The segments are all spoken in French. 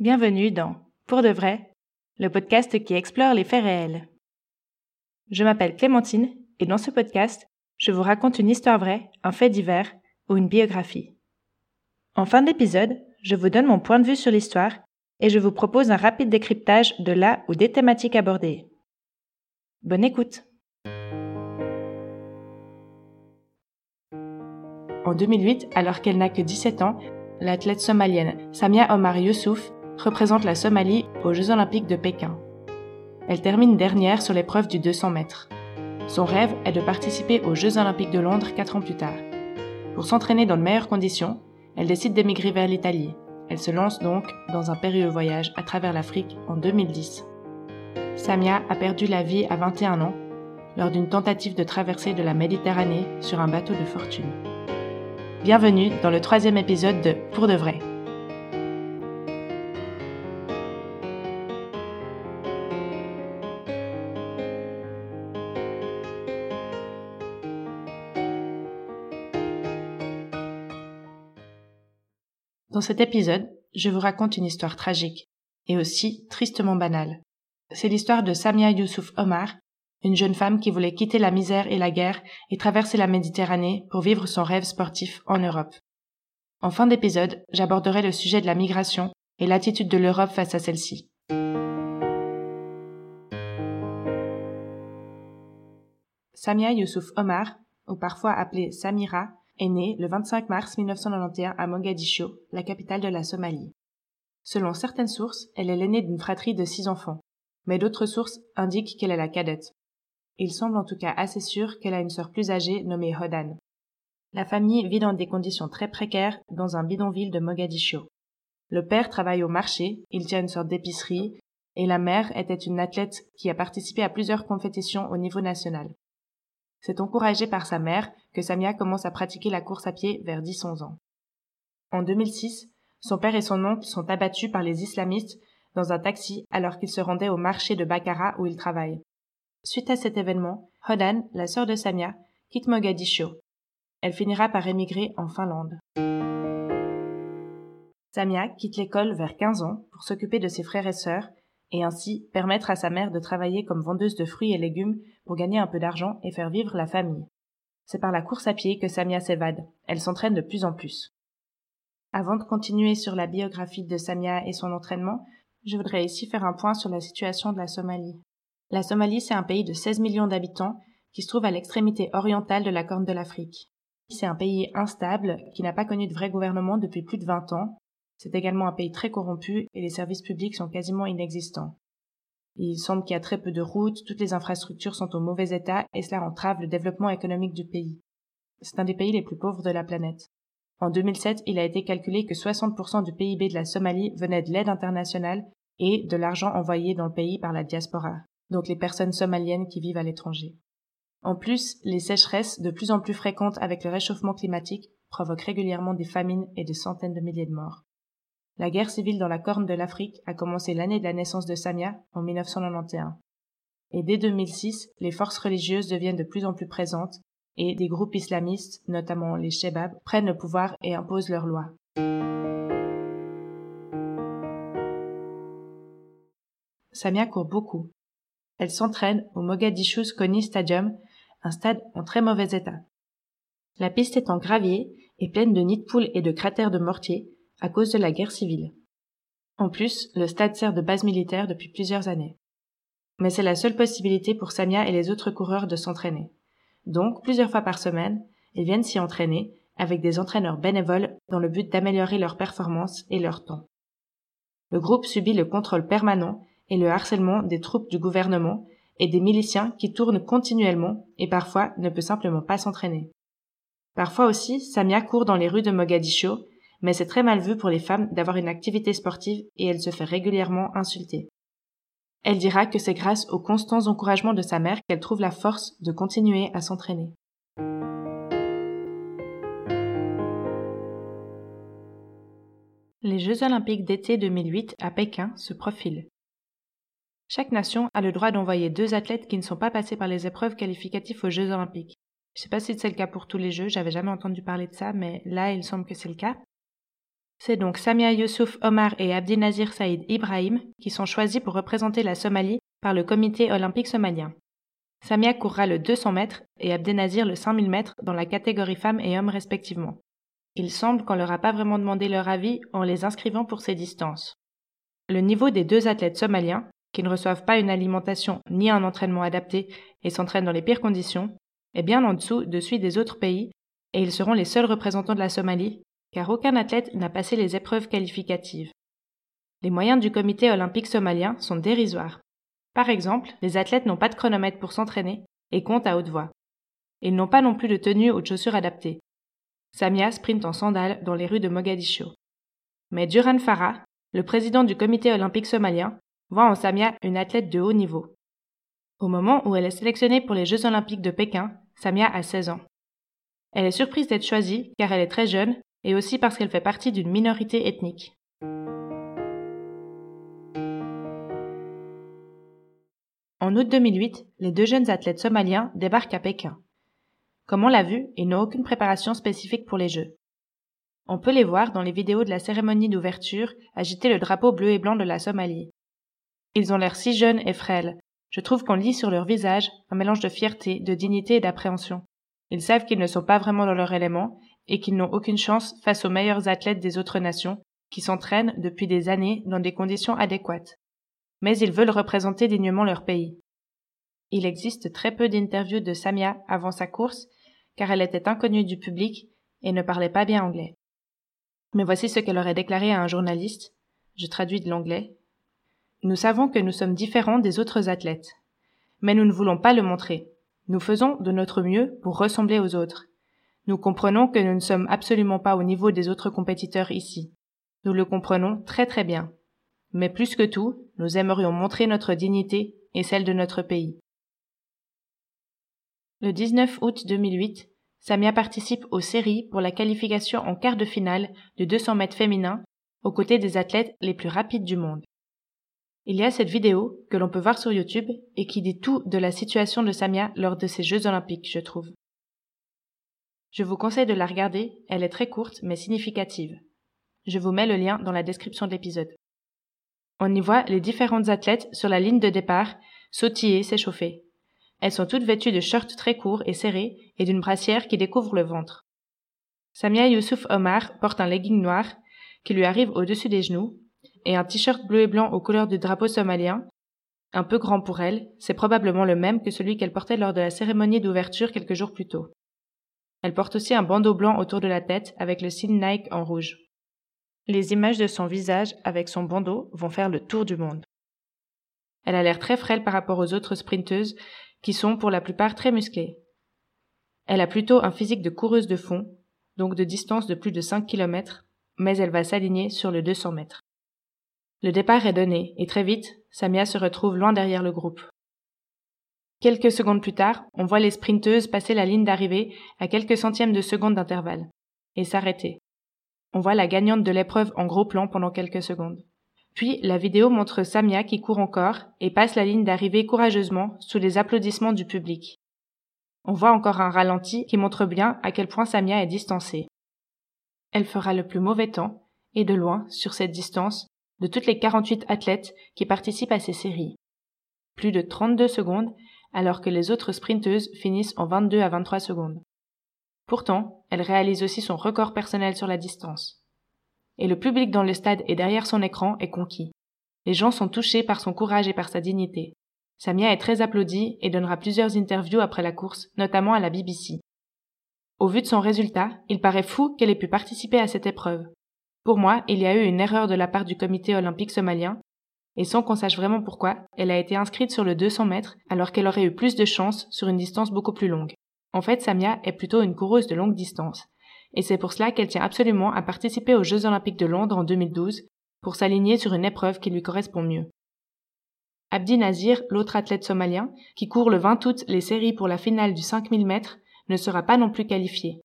Bienvenue dans Pour de vrai, le podcast qui explore les faits réels. Je m'appelle Clémentine et dans ce podcast, je vous raconte une histoire vraie, un fait divers ou une biographie. En fin d'épisode, je vous donne mon point de vue sur l'histoire et je vous propose un rapide décryptage de la ou des thématiques abordées. Bonne écoute En 2008, alors qu'elle n'a que 17 ans, l'athlète somalienne Samia Omar Youssouf représente la Somalie aux Jeux olympiques de Pékin. Elle termine dernière sur l'épreuve du 200 mètres. Son rêve est de participer aux Jeux olympiques de Londres quatre ans plus tard. Pour s'entraîner dans de meilleures conditions, elle décide d'émigrer vers l'Italie. Elle se lance donc dans un périlleux voyage à travers l'Afrique en 2010. Samia a perdu la vie à 21 ans lors d'une tentative de traversée de la Méditerranée sur un bateau de fortune. Bienvenue dans le troisième épisode de Pour de vrai. Dans cet épisode, je vous raconte une histoire tragique et aussi tristement banale. C'est l'histoire de Samia Youssouf Omar, une jeune femme qui voulait quitter la misère et la guerre et traverser la Méditerranée pour vivre son rêve sportif en Europe. En fin d'épisode, j'aborderai le sujet de la migration et l'attitude de l'Europe face à celle-ci. Samia Youssouf Omar, ou parfois appelée Samira, est née le 25 mars 1991 à Mogadiscio, la capitale de la Somalie. Selon certaines sources, elle est l'aînée d'une fratrie de six enfants, mais d'autres sources indiquent qu'elle est la cadette. Il semble en tout cas assez sûr qu'elle a une sœur plus âgée nommée Hodan. La famille vit dans des conditions très précaires dans un bidonville de Mogadiscio. Le père travaille au marché, il tient une sorte d'épicerie, et la mère était une athlète qui a participé à plusieurs compétitions au niveau national. C'est encouragé par sa mère que Samia commence à pratiquer la course à pied vers 10-11 ans. En 2006, son père et son oncle sont abattus par les islamistes dans un taxi alors qu'ils se rendaient au marché de Bakara où ils travaillent. Suite à cet événement, Hodan, la sœur de Samia, quitte Mogadiscio. Elle finira par émigrer en Finlande. Samia quitte l'école vers 15 ans pour s'occuper de ses frères et sœurs et ainsi permettre à sa mère de travailler comme vendeuse de fruits et légumes pour gagner un peu d'argent et faire vivre la famille. C'est par la course à pied que Samia s'évade. Elle s'entraîne de plus en plus. Avant de continuer sur la biographie de Samia et son entraînement, je voudrais ici faire un point sur la situation de la Somalie. La Somalie, c'est un pays de 16 millions d'habitants qui se trouve à l'extrémité orientale de la Corne de l'Afrique. C'est un pays instable qui n'a pas connu de vrai gouvernement depuis plus de 20 ans c'est également un pays très corrompu et les services publics sont quasiment inexistants. Il semble qu'il y a très peu de routes, toutes les infrastructures sont au mauvais état et cela entrave le développement économique du pays. C'est un des pays les plus pauvres de la planète. En 2007, il a été calculé que 60% du PIB de la Somalie venait de l'aide internationale et de l'argent envoyé dans le pays par la diaspora, donc les personnes somaliennes qui vivent à l'étranger. En plus, les sécheresses, de plus en plus fréquentes avec le réchauffement climatique, provoquent régulièrement des famines et des centaines de milliers de morts. La guerre civile dans la Corne de l'Afrique a commencé l'année de la naissance de Samia, en 1991. Et dès 2006, les forces religieuses deviennent de plus en plus présentes et des groupes islamistes, notamment les Shebab, prennent le pouvoir et imposent leurs lois. Samia court beaucoup. Elle s'entraîne au Mogadishu Koni Stadium, un stade en très mauvais état. La piste est en gravier et pleine de nids de poules et de cratères de mortier, à cause de la guerre civile. En plus, le stade sert de base militaire depuis plusieurs années. Mais c'est la seule possibilité pour Samia et les autres coureurs de s'entraîner. Donc, plusieurs fois par semaine, ils viennent s'y entraîner avec des entraîneurs bénévoles dans le but d'améliorer leur performance et leur temps. Le groupe subit le contrôle permanent et le harcèlement des troupes du gouvernement et des miliciens qui tournent continuellement et parfois ne peut simplement pas s'entraîner. Parfois aussi, Samia court dans les rues de Mogadiscio mais c'est très mal vu pour les femmes d'avoir une activité sportive et elle se fait régulièrement insulter. Elle dira que c'est grâce aux constants encouragements de sa mère qu'elle trouve la force de continuer à s'entraîner. Les Jeux olympiques d'été 2008 à Pékin se profilent. Chaque nation a le droit d'envoyer deux athlètes qui ne sont pas passés par les épreuves qualificatives aux Jeux olympiques. Je sais pas si c'est le cas pour tous les jeux, j'avais jamais entendu parler de ça, mais là il semble que c'est le cas. C'est donc Samia Youssouf Omar et Abdinazir Saïd Ibrahim qui sont choisis pour représenter la Somalie par le comité olympique somalien. Samia courra le 200 mètres et Abdenazir le 5000 mètres dans la catégorie femmes et hommes respectivement. Il semble qu'on leur a pas vraiment demandé leur avis en les inscrivant pour ces distances. Le niveau des deux athlètes somaliens, qui ne reçoivent pas une alimentation ni un entraînement adapté et s'entraînent dans les pires conditions, est bien en dessous de celui des autres pays, et ils seront les seuls représentants de la Somalie, car aucun athlète n'a passé les épreuves qualificatives. Les moyens du comité olympique somalien sont dérisoires. Par exemple, les athlètes n'ont pas de chronomètre pour s'entraîner et comptent à haute voix. Ils n'ont pas non plus de tenue ou de chaussures adaptées. Samia sprint en sandales dans les rues de Mogadiscio. Mais Duran Farah, le président du comité olympique somalien, voit en Samia une athlète de haut niveau. Au moment où elle est sélectionnée pour les Jeux olympiques de Pékin, Samia a 16 ans. Elle est surprise d'être choisie car elle est très jeune et aussi parce qu'elle fait partie d'une minorité ethnique. En août 2008, les deux jeunes athlètes somaliens débarquent à Pékin. Comme on l'a vu, ils n'ont aucune préparation spécifique pour les Jeux. On peut les voir dans les vidéos de la cérémonie d'ouverture agiter le drapeau bleu et blanc de la Somalie. Ils ont l'air si jeunes et frêles. Je trouve qu'on lit sur leur visage un mélange de fierté, de dignité et d'appréhension. Ils savent qu'ils ne sont pas vraiment dans leur élément et qu'ils n'ont aucune chance face aux meilleurs athlètes des autres nations qui s'entraînent depuis des années dans des conditions adéquates. Mais ils veulent représenter dignement leur pays. Il existe très peu d'interviews de Samia avant sa course car elle était inconnue du public et ne parlait pas bien anglais. Mais voici ce qu'elle aurait déclaré à un journaliste. Je traduis de l'anglais. Nous savons que nous sommes différents des autres athlètes. Mais nous ne voulons pas le montrer. Nous faisons de notre mieux pour ressembler aux autres. Nous comprenons que nous ne sommes absolument pas au niveau des autres compétiteurs ici. Nous le comprenons très très bien. Mais plus que tout, nous aimerions montrer notre dignité et celle de notre pays. Le 19 août 2008, Samia participe aux séries pour la qualification en quart de finale de 200 mètres féminin aux côtés des athlètes les plus rapides du monde. Il y a cette vidéo que l'on peut voir sur YouTube et qui dit tout de la situation de Samia lors de ces Jeux olympiques, je trouve. Je vous conseille de la regarder, elle est très courte mais significative. Je vous mets le lien dans la description de l'épisode. On y voit les différentes athlètes sur la ligne de départ sautiller, s'échauffer. Elles sont toutes vêtues de shorts très courts et serrés et d'une brassière qui découvre le ventre. Samia Youssouf Omar porte un legging noir qui lui arrive au-dessus des genoux et un t-shirt bleu et blanc aux couleurs du drapeau somalien. Un peu grand pour elle, c'est probablement le même que celui qu'elle portait lors de la cérémonie d'ouverture quelques jours plus tôt. Elle porte aussi un bandeau blanc autour de la tête avec le signe Nike en rouge. Les images de son visage avec son bandeau vont faire le tour du monde. Elle a l'air très frêle par rapport aux autres sprinteuses qui sont pour la plupart très musclées. Elle a plutôt un physique de coureuse de fond, donc de distance de plus de 5 km, mais elle va s'aligner sur le 200 mètres. Le départ est donné, et très vite, Samia se retrouve loin derrière le groupe. Quelques secondes plus tard, on voit les sprinteuses passer la ligne d'arrivée à quelques centièmes de seconde d'intervalle, et s'arrêter. On voit la gagnante de l'épreuve en gros plan pendant quelques secondes. Puis la vidéo montre Samia qui court encore et passe la ligne d'arrivée courageusement sous les applaudissements du public. On voit encore un ralenti qui montre bien à quel point Samia est distancée. Elle fera le plus mauvais temps, et de loin, sur cette distance, de toutes les 48 athlètes qui participent à ces séries. Plus de 32 secondes, alors que les autres sprinteuses finissent en 22 à 23 secondes. Pourtant, elle réalise aussi son record personnel sur la distance et le public dans le stade et derrière son écran est conquis. Les gens sont touchés par son courage et par sa dignité. Samia est très applaudie et donnera plusieurs interviews après la course, notamment à la BBC. Au vu de son résultat, il paraît fou qu'elle ait pu participer à cette épreuve. Pour moi, il y a eu une erreur de la part du comité olympique somalien, et sans qu'on sache vraiment pourquoi, elle a été inscrite sur le 200 mètres alors qu'elle aurait eu plus de chance sur une distance beaucoup plus longue. En fait, Samia est plutôt une coureuse de longue distance, et c'est pour cela qu'elle tient absolument à participer aux Jeux olympiques de Londres en 2012 pour s'aligner sur une épreuve qui lui correspond mieux. Abdi Nazir, l'autre athlète somalien, qui court le 20 août les séries pour la finale du 5000 mètres, ne sera pas non plus qualifié.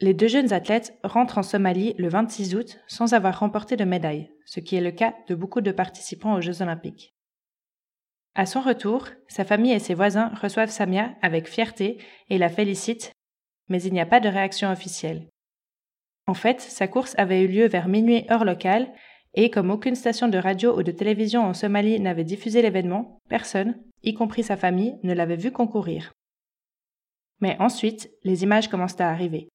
Les deux jeunes athlètes rentrent en Somalie le 26 août sans avoir remporté de médaille, ce qui est le cas de beaucoup de participants aux Jeux olympiques. À son retour, sa famille et ses voisins reçoivent Samia avec fierté et la félicitent mais il n'y a pas de réaction officielle. En fait, sa course avait eu lieu vers minuit heure locale, et comme aucune station de radio ou de télévision en Somalie n'avait diffusé l'événement, personne, y compris sa famille, ne l'avait vu concourir. Mais ensuite, les images commencent à arriver.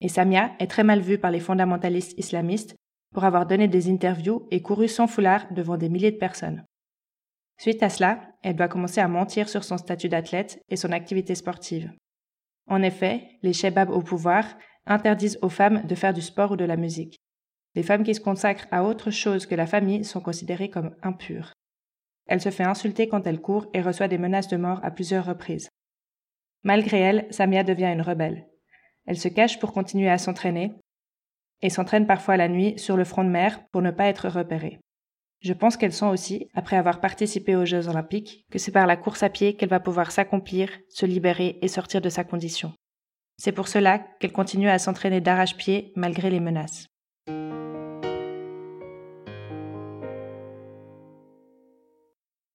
Et Samia est très mal vue par les fondamentalistes islamistes pour avoir donné des interviews et couru sans foulard devant des milliers de personnes. Suite à cela, elle doit commencer à mentir sur son statut d'athlète et son activité sportive. En effet, les shebabs au pouvoir interdisent aux femmes de faire du sport ou de la musique. Les femmes qui se consacrent à autre chose que la famille sont considérées comme impures. Elle se fait insulter quand elle court et reçoit des menaces de mort à plusieurs reprises. Malgré elle, Samia devient une rebelle. Elle se cache pour continuer à s'entraîner et s'entraîne parfois la nuit sur le front de mer pour ne pas être repérée. Je pense qu'elle sent aussi, après avoir participé aux Jeux olympiques, que c'est par la course à pied qu'elle va pouvoir s'accomplir, se libérer et sortir de sa condition. C'est pour cela qu'elle continue à s'entraîner d'arrache-pied malgré les menaces.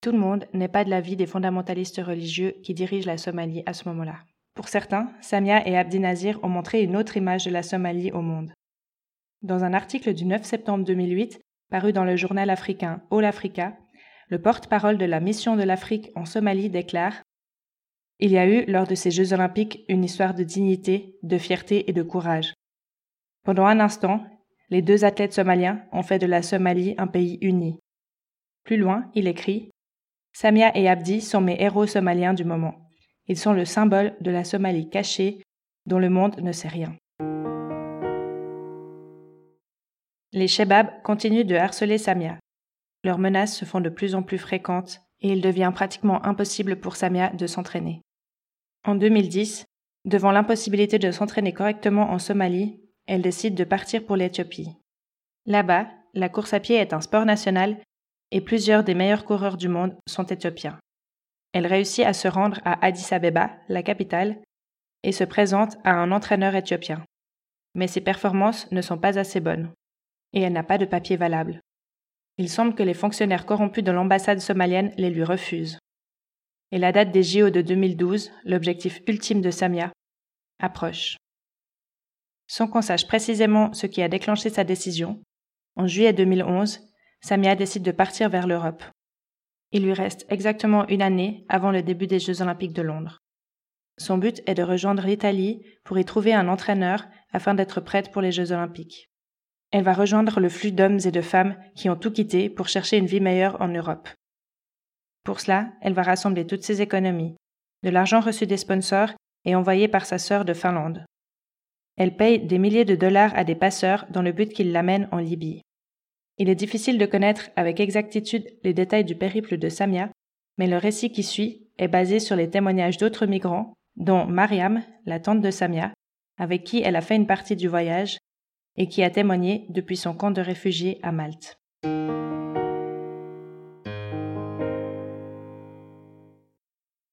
Tout le monde n'est pas de l'avis des fondamentalistes religieux qui dirigent la Somalie à ce moment-là. Pour certains, Samia et Abdi Nazir ont montré une autre image de la Somalie au monde. Dans un article du 9 septembre 2008, paru dans le journal africain All Africa, le porte-parole de la mission de l'Afrique en Somalie déclare Il y a eu, lors de ces Jeux olympiques, une histoire de dignité, de fierté et de courage. Pendant un instant, les deux athlètes somaliens ont fait de la Somalie un pays uni. Plus loin, il écrit Samia et Abdi sont mes héros somaliens du moment. Ils sont le symbole de la Somalie cachée dont le monde ne sait rien. Les Shebabs continuent de harceler Samia. Leurs menaces se font de plus en plus fréquentes et il devient pratiquement impossible pour Samia de s'entraîner. En 2010, devant l'impossibilité de s'entraîner correctement en Somalie, elle décide de partir pour l'Éthiopie. Là-bas, la course à pied est un sport national et plusieurs des meilleurs coureurs du monde sont éthiopiens. Elle réussit à se rendre à Addis Abeba, la capitale, et se présente à un entraîneur éthiopien. Mais ses performances ne sont pas assez bonnes et elle n'a pas de papier valable. Il semble que les fonctionnaires corrompus de l'ambassade somalienne les lui refusent. Et la date des JO de 2012, l'objectif ultime de Samia, approche. Sans qu'on sache précisément ce qui a déclenché sa décision, en juillet 2011, Samia décide de partir vers l'Europe. Il lui reste exactement une année avant le début des Jeux olympiques de Londres. Son but est de rejoindre l'Italie pour y trouver un entraîneur afin d'être prête pour les Jeux olympiques. Elle va rejoindre le flux d'hommes et de femmes qui ont tout quitté pour chercher une vie meilleure en Europe. Pour cela, elle va rassembler toutes ses économies, de l'argent reçu des sponsors et envoyé par sa sœur de Finlande. Elle paye des milliers de dollars à des passeurs dans le but qu'ils l'amènent en Libye. Il est difficile de connaître avec exactitude les détails du périple de Samia, mais le récit qui suit est basé sur les témoignages d'autres migrants, dont Mariam, la tante de Samia, avec qui elle a fait une partie du voyage, et qui a témoigné depuis son camp de réfugiés à Malte.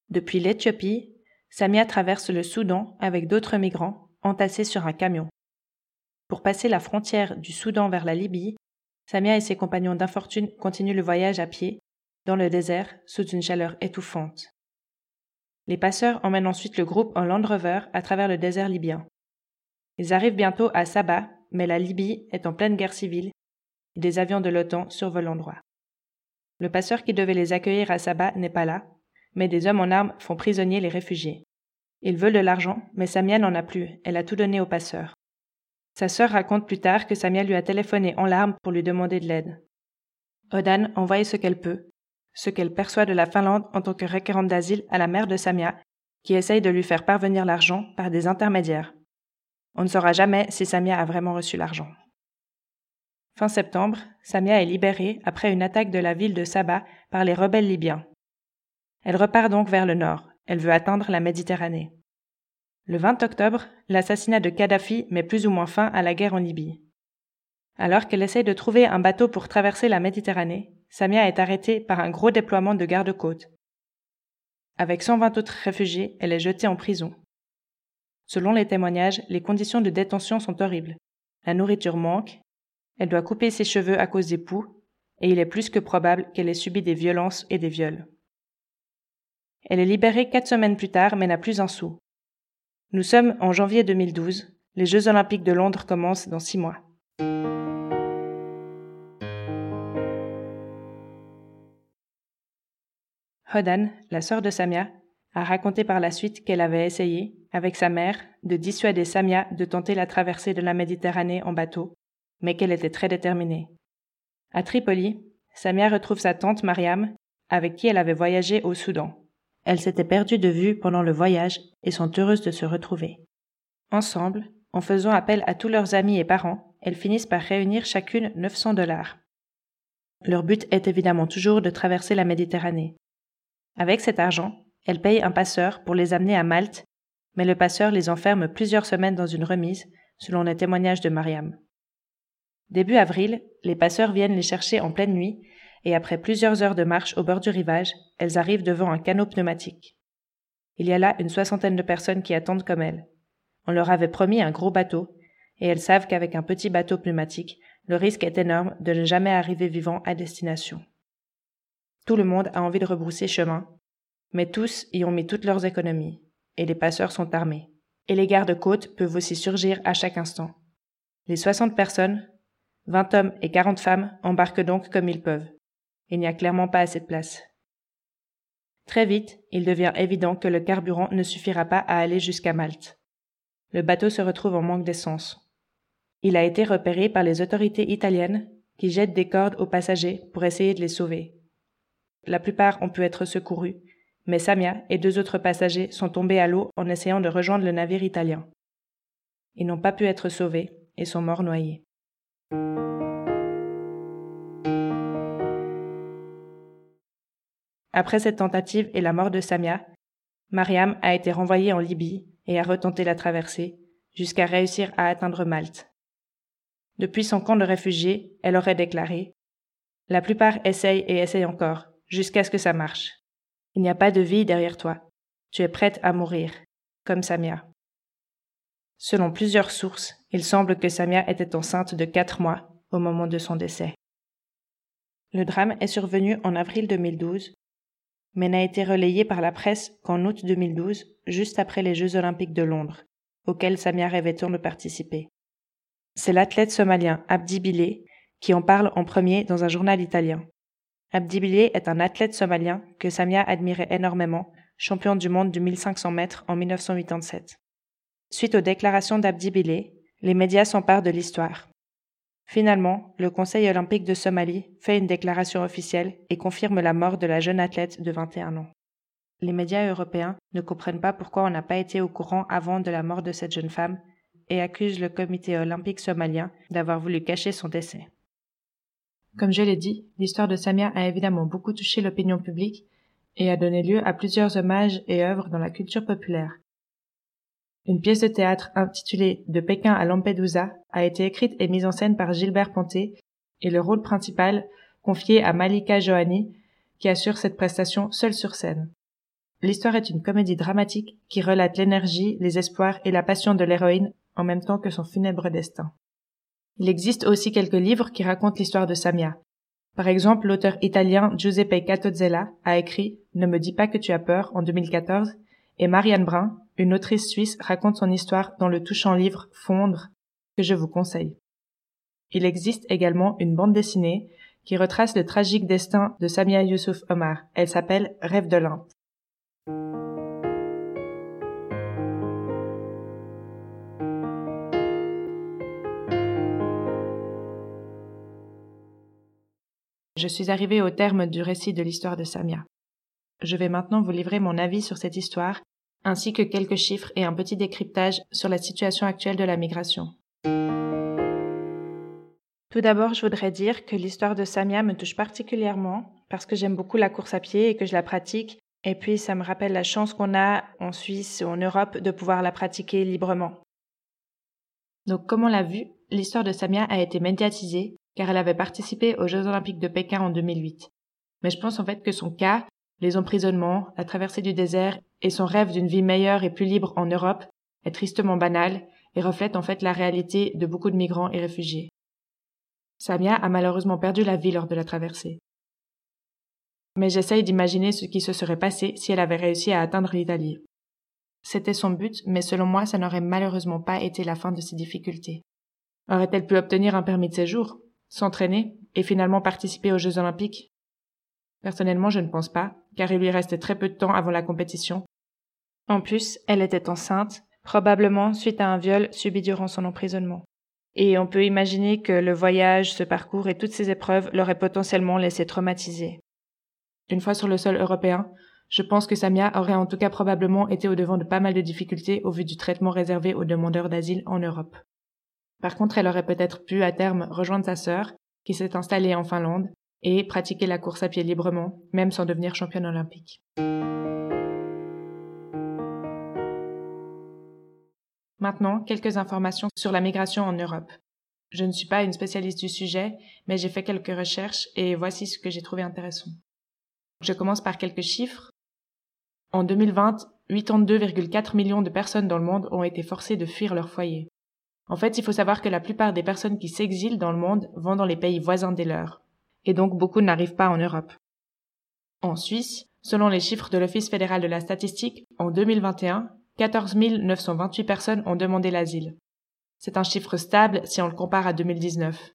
Depuis l'Éthiopie, Samia traverse le Soudan avec d'autres migrants entassés sur un camion. Pour passer la frontière du Soudan vers la Libye, Samia et ses compagnons d'infortune continuent le voyage à pied, dans le désert, sous une chaleur étouffante. Les passeurs emmènent ensuite le groupe en Land Rover à travers le désert libyen. Ils arrivent bientôt à Saba, mais la Libye est en pleine guerre civile et des avions de l'OTAN survolent l'endroit. Le passeur qui devait les accueillir à Saba n'est pas là, mais des hommes en armes font prisonnier les réfugiés. Ils veulent de l'argent, mais Samia n'en a plus, elle a tout donné au passeur. Sa sœur raconte plus tard que Samia lui a téléphoné en larmes pour lui demander de l'aide. Odan envoie ce qu'elle peut, ce qu'elle perçoit de la Finlande en tant que requérante d'asile à la mère de Samia, qui essaye de lui faire parvenir l'argent par des intermédiaires. On ne saura jamais si Samia a vraiment reçu l'argent. Fin septembre, Samia est libérée après une attaque de la ville de Saba par les rebelles libyens. Elle repart donc vers le nord, elle veut atteindre la Méditerranée. Le 20 octobre, l'assassinat de Kadhafi met plus ou moins fin à la guerre en Libye. Alors qu'elle essaye de trouver un bateau pour traverser la Méditerranée, Samia est arrêtée par un gros déploiement de gardes-côtes. Avec 120 autres réfugiés, elle est jetée en prison. Selon les témoignages, les conditions de détention sont horribles. La nourriture manque, elle doit couper ses cheveux à cause des poux, et il est plus que probable qu'elle ait subi des violences et des viols. Elle est libérée quatre semaines plus tard, mais n'a plus un sou. Nous sommes en janvier 2012, Les Jeux olympiques de Londres commencent dans six mois. Hodan, la sœur de Samia, a raconté par la suite qu'elle avait essayé, avec sa mère, de dissuader Samia de tenter la traversée de la Méditerranée en bateau, mais qu'elle était très déterminée. À Tripoli, Samia retrouve sa tante Mariam, avec qui elle avait voyagé au Soudan. Elles s'étaient perdues de vue pendant le voyage et sont heureuses de se retrouver. Ensemble, en faisant appel à tous leurs amis et parents, elles finissent par réunir chacune 900 dollars. Leur but est évidemment toujours de traverser la Méditerranée. Avec cet argent, elles payent un passeur pour les amener à Malte, mais le passeur les enferme plusieurs semaines dans une remise, selon les témoignages de Mariam. Début avril, les passeurs viennent les chercher en pleine nuit, et après plusieurs heures de marche au bord du rivage, elles arrivent devant un canot pneumatique. Il y a là une soixantaine de personnes qui attendent comme elles. On leur avait promis un gros bateau, et elles savent qu'avec un petit bateau pneumatique, le risque est énorme de ne jamais arriver vivant à destination. Tout le monde a envie de rebrousser chemin, mais tous y ont mis toutes leurs économies, et les passeurs sont armés. Et les gardes-côtes peuvent aussi surgir à chaque instant. Les 60 personnes, 20 hommes et 40 femmes embarquent donc comme ils peuvent. Il n'y a clairement pas assez de place. Très vite, il devient évident que le carburant ne suffira pas à aller jusqu'à Malte. Le bateau se retrouve en manque d'essence. Il a été repéré par les autorités italiennes qui jettent des cordes aux passagers pour essayer de les sauver. La plupart ont pu être secourus, mais Samia et deux autres passagers sont tombés à l'eau en essayant de rejoindre le navire italien. Ils n'ont pas pu être sauvés et sont morts noyés. Après cette tentative et la mort de Samia, Mariam a été renvoyée en Libye et a retenté la traversée, jusqu'à réussir à atteindre Malte. Depuis son camp de réfugiés, elle aurait déclaré La plupart essayent et essayent encore, jusqu'à ce que ça marche. Il n'y a pas de vie derrière toi. Tu es prête à mourir, comme Samia. Selon plusieurs sources, il semble que Samia était enceinte de quatre mois au moment de son décès. Le drame est survenu en avril 2012, mais n'a été relayé par la presse qu'en août 2012, juste après les Jeux olympiques de Londres, auxquels Samia rêvait de participer. C'est l'athlète somalien Abdi Bile qui en parle en premier dans un journal italien. Abdi est un athlète somalien que Samia admirait énormément, champion du monde du 1500 mètres en 1987. Suite aux déclarations d'Abdi les médias s'emparent de l'histoire. Finalement, le Conseil olympique de Somalie fait une déclaration officielle et confirme la mort de la jeune athlète de 21 ans. Les médias européens ne comprennent pas pourquoi on n'a pas été au courant avant de la mort de cette jeune femme et accusent le comité olympique somalien d'avoir voulu cacher son décès. Comme je l'ai dit, l'histoire de Samia a évidemment beaucoup touché l'opinion publique et a donné lieu à plusieurs hommages et œuvres dans la culture populaire. Une pièce de théâtre intitulée De Pékin à Lampedusa a été écrite et mise en scène par Gilbert Ponté et le rôle principal confié à Malika Johanni qui assure cette prestation seule sur scène. L'histoire est une comédie dramatique qui relate l'énergie, les espoirs et la passion de l'héroïne en même temps que son funèbre destin. Il existe aussi quelques livres qui racontent l'histoire de Samia. Par exemple, l'auteur italien Giuseppe Catozzella a écrit Ne me dis pas que tu as peur en 2014 et Marianne Brun, une autrice suisse, raconte son histoire dans le touchant livre Fondre que je vous conseille. Il existe également une bande dessinée qui retrace le tragique destin de Samia Youssouf Omar. Elle s'appelle Rêve de l'Inde. Je suis arrivée au terme du récit de l'histoire de Samia. Je vais maintenant vous livrer mon avis sur cette histoire, ainsi que quelques chiffres et un petit décryptage sur la situation actuelle de la migration. Tout d'abord, je voudrais dire que l'histoire de Samia me touche particulièrement parce que j'aime beaucoup la course à pied et que je la pratique, et puis ça me rappelle la chance qu'on a en Suisse ou en Europe de pouvoir la pratiquer librement. Donc comme on l'a vu, l'histoire de Samia a été médiatisée car elle avait participé aux Jeux olympiques de Pékin en 2008. Mais je pense en fait que son cas, les emprisonnements, la traversée du désert et son rêve d'une vie meilleure et plus libre en Europe est tristement banal et reflète en fait la réalité de beaucoup de migrants et réfugiés. Samia a malheureusement perdu la vie lors de la traversée. Mais j'essaye d'imaginer ce qui se serait passé si elle avait réussi à atteindre l'Italie. C'était son but, mais selon moi, ça n'aurait malheureusement pas été la fin de ses difficultés. Aurait-elle pu obtenir un permis de séjour, s'entraîner et finalement participer aux Jeux olympiques? Personnellement, je ne pense pas, car il lui restait très peu de temps avant la compétition. En plus, elle était enceinte, probablement suite à un viol subi durant son emprisonnement. Et on peut imaginer que le voyage, ce parcours et toutes ces épreuves l'auraient potentiellement laissé traumatisée. Une fois sur le sol européen, je pense que Samia aurait en tout cas probablement été au devant de pas mal de difficultés au vu du traitement réservé aux demandeurs d'asile en Europe. Par contre, elle aurait peut-être pu à terme rejoindre sa sœur, qui s'est installée en Finlande, et pratiquer la course à pied librement, même sans devenir championne olympique. Maintenant, quelques informations sur la migration en Europe. Je ne suis pas une spécialiste du sujet, mais j'ai fait quelques recherches et voici ce que j'ai trouvé intéressant. Je commence par quelques chiffres. En 2020, 82,4 millions de personnes dans le monde ont été forcées de fuir leur foyer. En fait, il faut savoir que la plupart des personnes qui s'exilent dans le monde vont dans les pays voisins des leurs, et donc beaucoup n'arrivent pas en Europe. En Suisse, selon les chiffres de l'Office fédéral de la statistique, en 2021, 14 928 personnes ont demandé l'asile. C'est un chiffre stable si on le compare à 2019.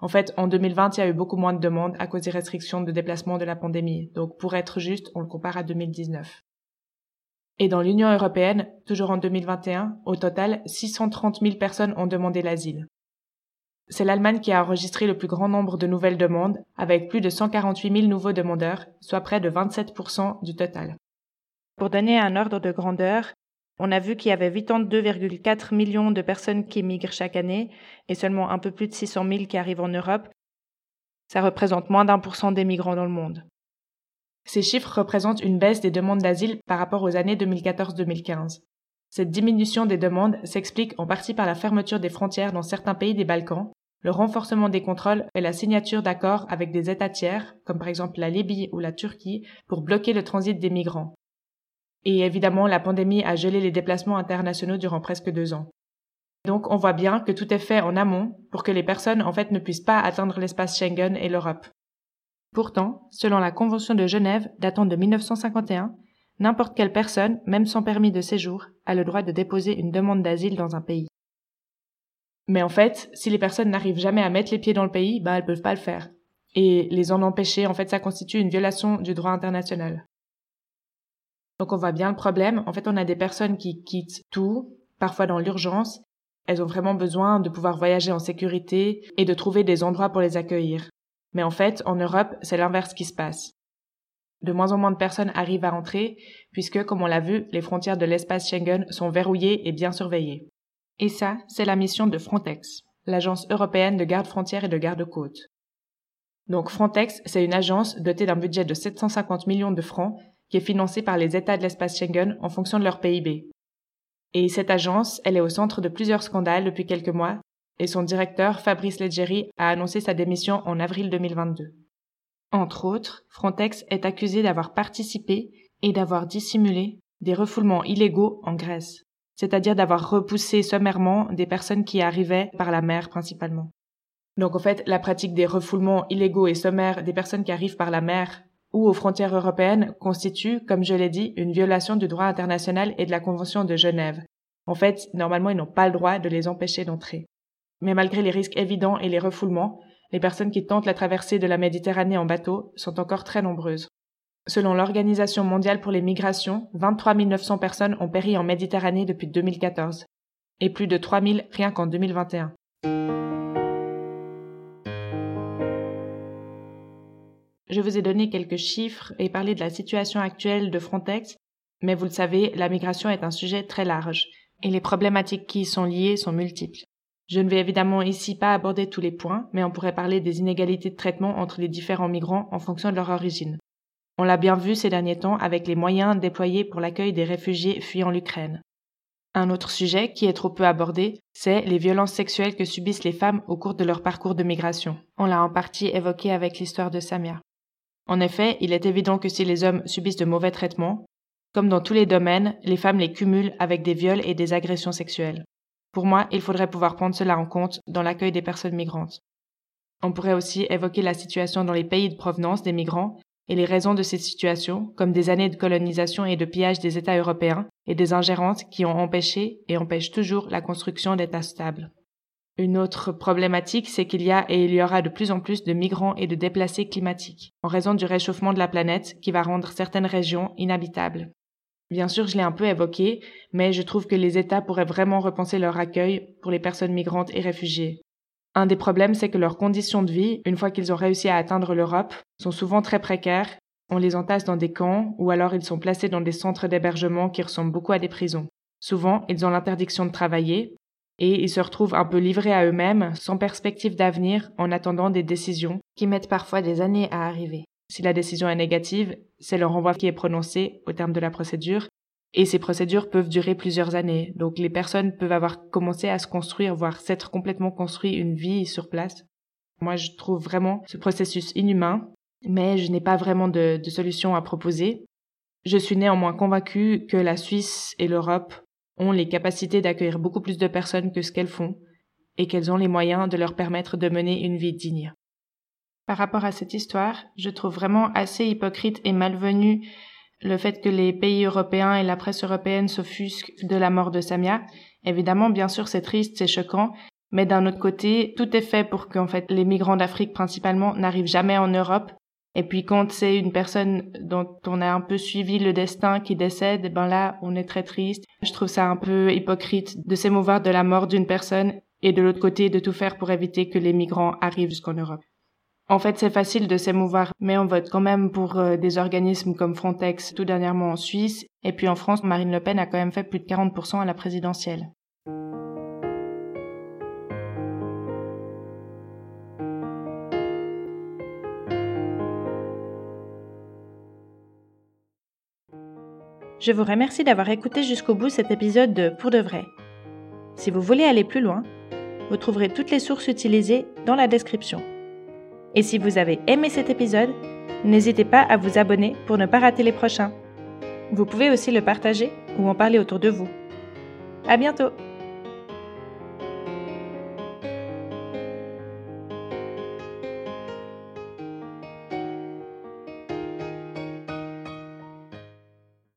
En fait, en 2020, il y a eu beaucoup moins de demandes à cause des restrictions de déplacement de la pandémie. Donc, pour être juste, on le compare à 2019. Et dans l'Union européenne, toujours en 2021, au total, 630 000 personnes ont demandé l'asile. C'est l'Allemagne qui a enregistré le plus grand nombre de nouvelles demandes, avec plus de 148 000 nouveaux demandeurs, soit près de 27% du total. Pour donner un ordre de grandeur, on a vu qu'il y avait 82,4 millions de personnes qui migrent chaque année et seulement un peu plus de 600 000 qui arrivent en Europe. Ça représente moins d'un pour cent des migrants dans le monde. Ces chiffres représentent une baisse des demandes d'asile par rapport aux années 2014-2015. Cette diminution des demandes s'explique en partie par la fermeture des frontières dans certains pays des Balkans, le renforcement des contrôles et la signature d'accords avec des États tiers, comme par exemple la Libye ou la Turquie, pour bloquer le transit des migrants. Et évidemment, la pandémie a gelé les déplacements internationaux durant presque deux ans. Donc on voit bien que tout est fait en amont pour que les personnes en fait ne puissent pas atteindre l'espace Schengen et l'Europe. Pourtant, selon la Convention de Genève datant de 1951, n'importe quelle personne, même sans permis de séjour, a le droit de déposer une demande d'asile dans un pays. Mais en fait, si les personnes n'arrivent jamais à mettre les pieds dans le pays, bah elles peuvent pas le faire. Et les en empêcher, en fait, ça constitue une violation du droit international. Donc on voit bien le problème. En fait, on a des personnes qui quittent tout, parfois dans l'urgence. Elles ont vraiment besoin de pouvoir voyager en sécurité et de trouver des endroits pour les accueillir. Mais en fait, en Europe, c'est l'inverse qui se passe. De moins en moins de personnes arrivent à entrer, puisque, comme on l'a vu, les frontières de l'espace Schengen sont verrouillées et bien surveillées. Et ça, c'est la mission de Frontex, l'agence européenne de garde frontières et de garde-côtes. Donc Frontex, c'est une agence dotée d'un budget de 750 millions de francs qui est financée par les États de l'espace Schengen en fonction de leur PIB. Et cette agence, elle est au centre de plusieurs scandales depuis quelques mois, et son directeur, Fabrice Leggeri, a annoncé sa démission en avril 2022. Entre autres, Frontex est accusé d'avoir participé et d'avoir dissimulé des refoulements illégaux en Grèce, c'est-à-dire d'avoir repoussé sommairement des personnes qui arrivaient par la mer principalement. Donc en fait, la pratique des refoulements illégaux et sommaires des personnes qui arrivent par la mer ou aux frontières européennes constitue, comme je l'ai dit, une violation du droit international et de la Convention de Genève. En fait, normalement, ils n'ont pas le droit de les empêcher d'entrer. Mais malgré les risques évidents et les refoulements, les personnes qui tentent la traversée de la Méditerranée en bateau sont encore très nombreuses. Selon l'Organisation mondiale pour les migrations, 23 900 personnes ont péri en Méditerranée depuis 2014, et plus de 3 000 rien qu'en 2021. Je vous ai donné quelques chiffres et parlé de la situation actuelle de Frontex, mais vous le savez, la migration est un sujet très large, et les problématiques qui y sont liées sont multiples. Je ne vais évidemment ici pas aborder tous les points, mais on pourrait parler des inégalités de traitement entre les différents migrants en fonction de leur origine. On l'a bien vu ces derniers temps avec les moyens déployés pour l'accueil des réfugiés fuyant l'Ukraine. Un autre sujet qui est trop peu abordé, c'est les violences sexuelles que subissent les femmes au cours de leur parcours de migration. On l'a en partie évoqué avec l'histoire de Samia. En effet, il est évident que si les hommes subissent de mauvais traitements, comme dans tous les domaines, les femmes les cumulent avec des viols et des agressions sexuelles. Pour moi, il faudrait pouvoir prendre cela en compte dans l'accueil des personnes migrantes. On pourrait aussi évoquer la situation dans les pays de provenance des migrants et les raisons de cette situation, comme des années de colonisation et de pillage des États européens et des ingérences qui ont empêché et empêchent toujours la construction d'États stables. Une autre problématique, c'est qu'il y a et il y aura de plus en plus de migrants et de déplacés climatiques, en raison du réchauffement de la planète qui va rendre certaines régions inhabitables. Bien sûr, je l'ai un peu évoqué, mais je trouve que les États pourraient vraiment repenser leur accueil pour les personnes migrantes et réfugiées. Un des problèmes, c'est que leurs conditions de vie, une fois qu'ils ont réussi à atteindre l'Europe, sont souvent très précaires. On les entasse dans des camps, ou alors ils sont placés dans des centres d'hébergement qui ressemblent beaucoup à des prisons. Souvent, ils ont l'interdiction de travailler, et ils se retrouvent un peu livrés à eux-mêmes, sans perspective d'avenir, en attendant des décisions qui mettent parfois des années à arriver. Si la décision est négative, c'est le renvoi qui est prononcé au terme de la procédure, et ces procédures peuvent durer plusieurs années. Donc les personnes peuvent avoir commencé à se construire, voire s'être complètement construit une vie sur place. Moi, je trouve vraiment ce processus inhumain, mais je n'ai pas vraiment de, solution à proposer. Je suis néanmoins convaincue que la Suisse et l'Europe ont les capacités d'accueillir beaucoup plus de personnes que ce qu'elles font, et qu'elles ont les moyens de leur permettre de mener une vie digne. Par rapport à cette histoire, je trouve vraiment assez hypocrite et malvenu le fait que les pays européens et la presse européenne s'offusquent de la mort de Samia. Évidemment, bien sûr, c'est triste, c'est choquant, mais d'un autre côté, tout est fait pour qu'en fait les migrants d'Afrique principalement n'arrivent jamais en Europe. Et puis quand c'est une personne dont on a un peu suivi le destin qui décède, ben là, on est très triste. Je trouve ça un peu hypocrite de s'émouvoir de la mort d'une personne et de l'autre côté de tout faire pour éviter que les migrants arrivent jusqu'en Europe. En fait, c'est facile de s'émouvoir, mais on vote quand même pour euh, des organismes comme Frontex, tout dernièrement en Suisse, et puis en France, Marine Le Pen a quand même fait plus de 40% à la présidentielle. Je vous remercie d'avoir écouté jusqu'au bout cet épisode de Pour de vrai. Si vous voulez aller plus loin, vous trouverez toutes les sources utilisées dans la description. Et si vous avez aimé cet épisode, n'hésitez pas à vous abonner pour ne pas rater les prochains. Vous pouvez aussi le partager ou en parler autour de vous. À bientôt!